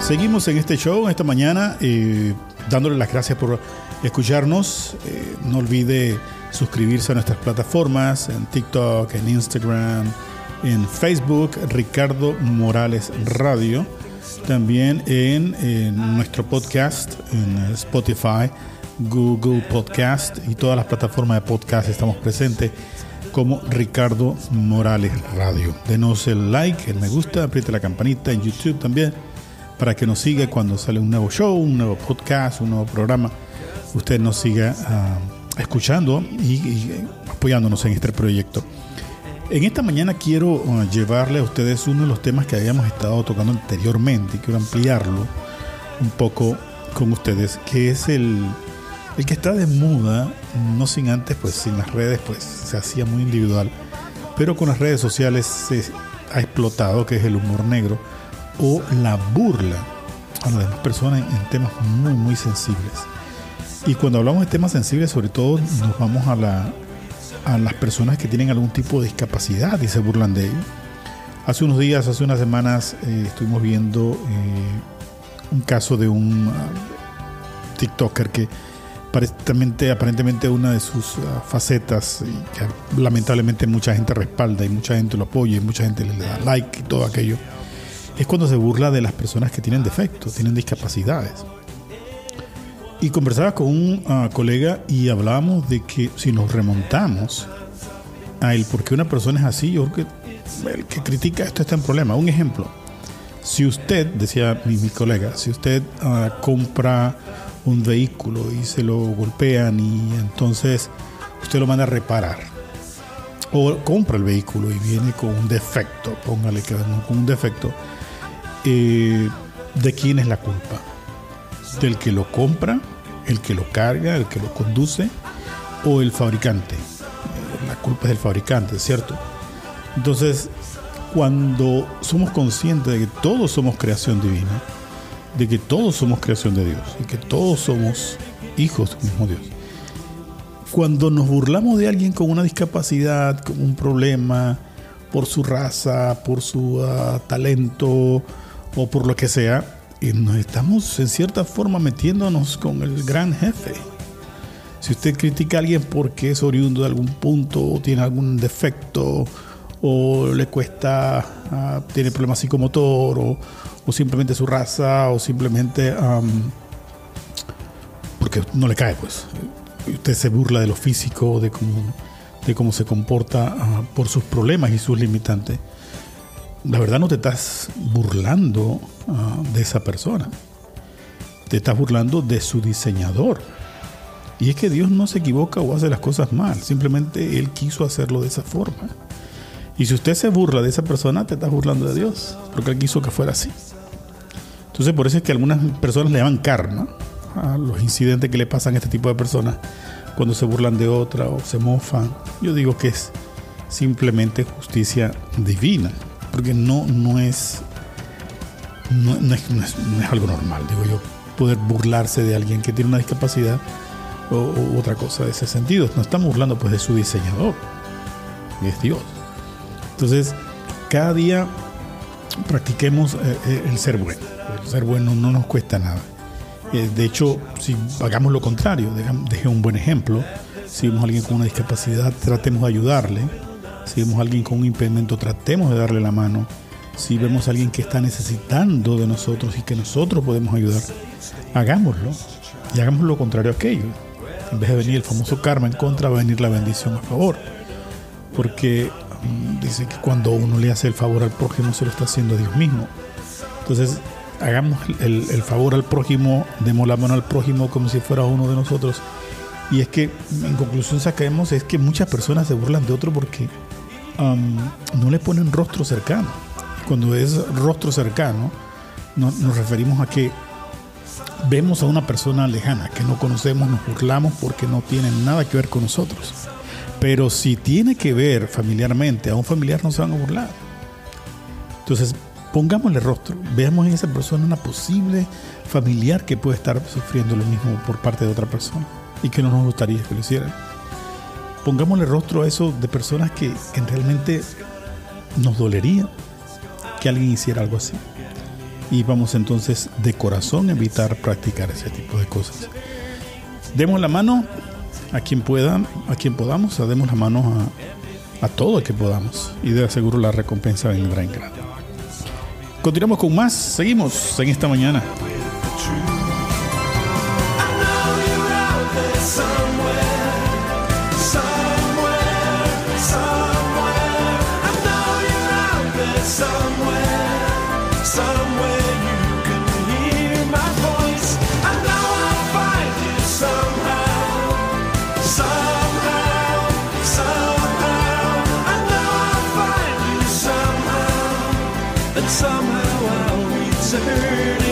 Seguimos en este show esta mañana, eh, dándole las gracias por escucharnos. Eh, no olvide suscribirse a nuestras plataformas en TikTok, en Instagram, en Facebook, Ricardo Morales Radio. También en, nuestro podcast, en Spotify, Google Podcast y todas las plataformas de podcast estamos presentes como Ricardo Morales Radio. Denos el like, el me gusta, apriete la campanita en YouTube también para que nos siga cuando sale un nuevo show, un nuevo podcast, un nuevo programa. Usted nos siga ah, escuchando y apoyándonos en este proyecto. En esta mañana quiero uh, llevarle a ustedes uno de los temas que habíamos estado tocando anteriormente y quiero ampliarlo un poco con ustedes, que es el, el que está de moda, no sin antes, pues sin las redes, pues se hacía muy individual, pero con las redes sociales se ha explotado, que es el humor negro o la burla a las demás personas en temas muy, muy sensibles. Y cuando hablamos de temas sensibles, sobre todo nos vamos a la a las personas que tienen algún tipo de discapacidad y se burlan de ello. Hace unos días, hace unas semanas, eh, estuvimos viendo eh, un caso de un uh, TikToker que aparentemente, aparentemente una de sus uh, facetas, que lamentablemente mucha gente respalda y mucha gente lo apoya y mucha gente le da like y todo aquello, es cuando se burla de las personas que tienen defectos, tienen discapacidades. Y conversaba con un uh, colega y hablábamos de que si nos remontamos a el por qué una persona es así, yo creo que el que critica esto está en problema. Un ejemplo, si usted, decía mi, colega, si usted uh, compra un vehículo y se lo golpean y entonces usted lo manda a reparar, o compra el vehículo y viene con un defecto, póngale que con un defecto, eh, ¿de quién es la culpa? Del que lo compra, el que lo carga, el que lo conduce o el fabricante. La culpa es del fabricante, ¿cierto? Entonces, cuando somos conscientes de que todos somos creación divina, de que todos somos creación de Dios y que todos somos hijos del mismo Dios, cuando nos burlamos de alguien con una discapacidad, con un problema, por su raza, por su uh, talento o por lo que sea, y nos estamos en cierta forma metiéndonos con el gran jefe. Si usted critica a alguien porque es oriundo de algún punto o tiene algún defecto o le cuesta, uh, tiene problemas psicomotor o, o, simplemente su raza o simplemente um, porque no le cae, pues. Usted se burla de lo físico, de cómo, de cómo se comporta uh, por sus problemas y sus limitantes la verdad no te estás burlando uh, de esa persona. Te estás burlando de su diseñador. Y es que Dios no se equivoca o hace las cosas mal. Simplemente Él quiso hacerlo de esa forma. Y si usted se burla de esa persona, te estás burlando de Dios. Porque Él quiso que fuera así. Entonces por eso es que algunas personas le llaman karma a los incidentes que le pasan a este tipo de personas cuando se burlan de otra o se mofan. Yo digo que es simplemente justicia divina porque no, no, es, no, es, no, es, algo normal, digo yo, poder burlarse de alguien que tiene una discapacidad o, otra cosa de ese sentido. No estamos burlando pues de su diseñador, que es Dios. Entonces, cada día practiquemos eh, el ser bueno. El ser bueno no nos cuesta nada. Eh, de hecho, si hagamos lo contrario, deje un buen ejemplo. Si vemos a alguien con una discapacidad, tratemos de ayudarle si vemos a alguien con un impedimento, tratemos de darle la mano. Si vemos a alguien que está necesitando de nosotros y que nosotros podemos ayudar, hagámoslo. Y hagamos lo contrario a aquello. En vez de venir el famoso karma en contra, va a venir la bendición a favor. Porque um, dice que cuando uno le hace el favor al prójimo, se lo está haciendo a Dios mismo. Entonces, hagamos el, favor al prójimo, demos la mano al prójimo como si fuera uno de nosotros. Y es que, en conclusión, saquemos es que muchas personas se burlan de otro porque no le ponen rostro cercano. Cuando es rostro cercano, no, nos referimos a que vemos a una persona lejana que no conocemos, nos burlamos porque no tiene nada que ver con nosotros. Pero si tiene que ver familiarmente, a un familiar no se van a burlar. Entonces, pongámosle rostro, veamos en esa persona una posible familiar que puede estar sufriendo lo mismo por parte de otra persona y que no nos gustaría que lo hicieran. Pongámosle rostro a eso de personas que, que realmente nos dolería que alguien hiciera algo así. Y vamos entonces de corazón a evitar practicar ese tipo de cosas. Demos la mano a quien pueda, a quien podamos, demos la mano a, a todo el que podamos. Y de seguro la recompensa vendrá en grande. Continuamos con más, seguimos en esta mañana. Somewhere, somewhere you can hear my voice. I know I'll find you somehow, somehow, somehow. I know I'll find you somehow, and somehow I'll return